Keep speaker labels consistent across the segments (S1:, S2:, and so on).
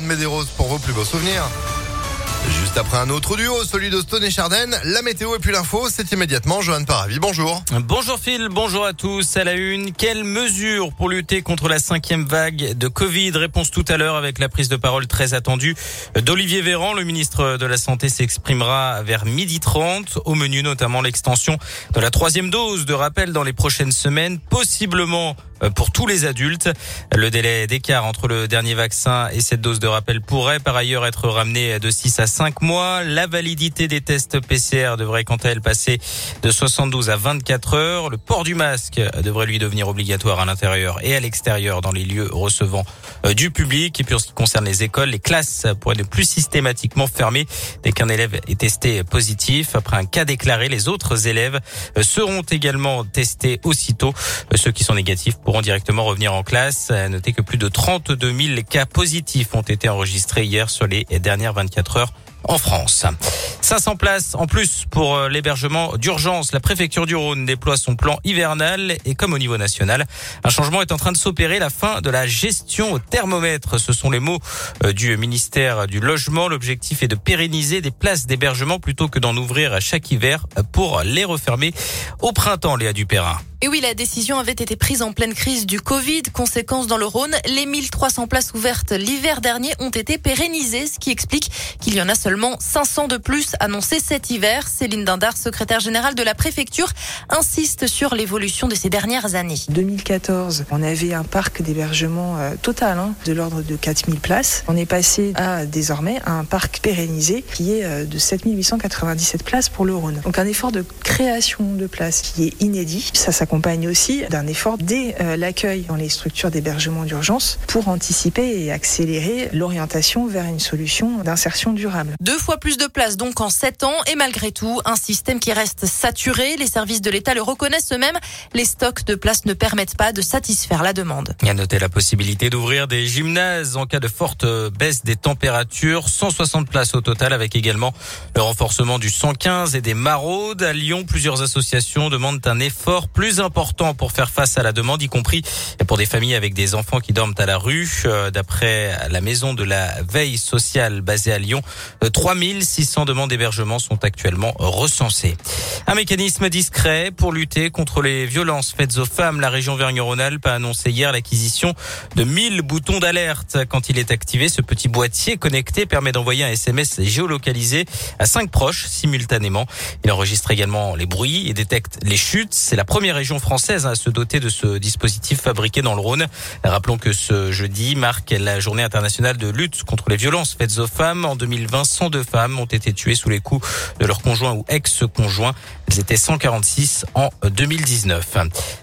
S1: Medeiros pour vos plus beaux souvenirs. Juste après un autre duo, celui de Stone et Charden, la météo et puis l'info, c'est immédiatement Johan Paravi. Bonjour.
S2: Bonjour Phil, bonjour à tous. À la une, quelles mesures pour lutter contre la cinquième vague de Covid Réponse tout à l'heure avec la prise de parole très attendue d'Olivier Véran. Le ministre de la Santé s'exprimera vers midi 30. Au menu notamment l'extension de la troisième dose de rappel dans les prochaines semaines, possiblement pour tous les adultes. Le délai d'écart entre le dernier vaccin et cette dose de rappel pourrait par ailleurs être ramené de 6 à 5 mois. La validité des tests PCR devrait quant à elle passer de 72 à 24 heures. Le port du masque devrait lui devenir obligatoire à l'intérieur et à l'extérieur dans les lieux recevant euh, du public. Et puis en ce qui concerne les écoles, les classes pourraient ne plus systématiquement fermer dès qu'un élève est testé positif. Après un cas déclaré, les autres élèves euh, seront également testés aussitôt. Ceux qui sont négatifs pour pourront directement revenir en classe. Notez que plus de 32 000 cas positifs ont été enregistrés hier sur les dernières 24 heures en France. 500 places en plus pour euh, l'hébergement d'urgence. La préfecture du Rhône déploie son plan hivernal et comme au niveau national, un changement est en train de s'opérer, la fin de la gestion au thermomètre. Ce sont les mots euh, du ministère du Logement. L'objectif est de pérenniser des places d'hébergement plutôt que d'en ouvrir à chaque hiver pour les refermer au printemps, Léa Dupérin.
S3: Et oui, la décision avait été prise en pleine crise du Covid. Conséquence dans le Rhône, les 1300 places ouvertes l'hiver dernier ont été pérennisées, ce qui explique qu'il y en a seulement 500 de plus annoncés cet hiver. Céline Dindar, secrétaire générale de la préfecture, insiste sur l'évolution de ces dernières années.
S4: 2014, on avait un parc d'hébergement euh, total hein, de l'ordre de 4000 places. On est passé à désormais un parc pérennisé qui est euh, de 7897 places pour le Rhône. Donc un effort de création de places qui est inédit. Ça, ça accompagne aussi d'un effort dès euh, l'accueil dans les structures d'hébergement d'urgence pour anticiper et accélérer l'orientation vers une solution d'insertion durable.
S3: Deux fois plus de places donc en sept ans et malgré tout, un système qui reste saturé. Les services de l'État le reconnaissent eux-mêmes. Les stocks de places ne permettent pas de satisfaire la demande.
S2: Il a noté la possibilité d'ouvrir des gymnases en cas de forte baisse des températures. 160 places au total avec également le renforcement du 115 et des maraudes. À Lyon, plusieurs associations demandent un effort plus important pour faire face à la demande, y compris pour des familles avec des enfants qui dorment à la rue. Euh, d'après la maison de la veille sociale basée à Lyon, 3600 euh, demandes d'hébergement sont actuellement recensées. Un mécanisme discret pour lutter contre les violences faites aux femmes. La région Vergne-Rhône-Alpes a annoncé hier l'acquisition de 1000 boutons d'alerte. Quand il est activé, ce petit boîtier connecté permet d'envoyer un SMS géolocalisé à cinq proches simultanément. Il enregistre également les bruits et détecte les chutes. C'est la première région française à se doter de ce dispositif fabriqué dans le Rhône. Rappelons que ce jeudi marque la journée internationale de lutte contre les violences faites aux femmes. En 2020, 102 femmes ont été tuées sous les coups de leur conjoint ou ex-conjoint. Elles étaient 146 en 2019.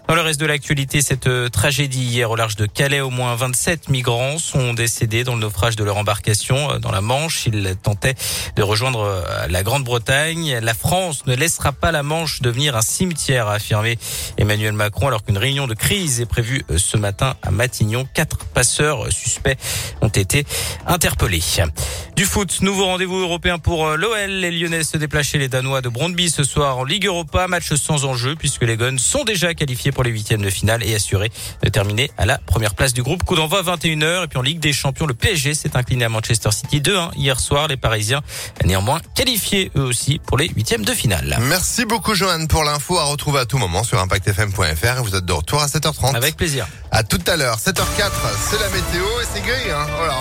S2: Dans le reste de l'actualité, cette tragédie hier au large de Calais, au moins 27 migrants sont décédés dans le naufrage de leur embarcation euh, dans la Manche. Ils tentaient de rejoindre euh, la Grande-Bretagne. La France ne laissera pas la Manche devenir un cimetière, a affirmé Emmanuel Macron, alors qu'une réunion de crise est prévue euh, ce matin à Matignon. Quatre passeurs suspects ont été interpellés. Du foot, nouveau rendez-vous européen pour euh, l'OL. Les Lyonnais se déplacent chez les Danois de Brondby ce soir en Ligue Europa. Match sans enjeu puisque les Guns sont déjà qualifiés pour les huitièmes de finale et assurés de terminer à la première place du groupe. Coup d'envoi 21h. Et puis en Ligue des Champions, le PSG s'est incliné à Manchester City 2-1 hier soir. Les Parisiens néanmoins qualifiés eux aussi pour les huitièmes de finale.
S1: Merci beaucoup Johan pour l'info à retrouver à tout moment sur impactfm.fr. Vous êtes de retour à 7h30.
S2: Avec plaisir.
S1: À tout à l'heure, 7h04, c'est la météo et c'est gris. Hein voilà.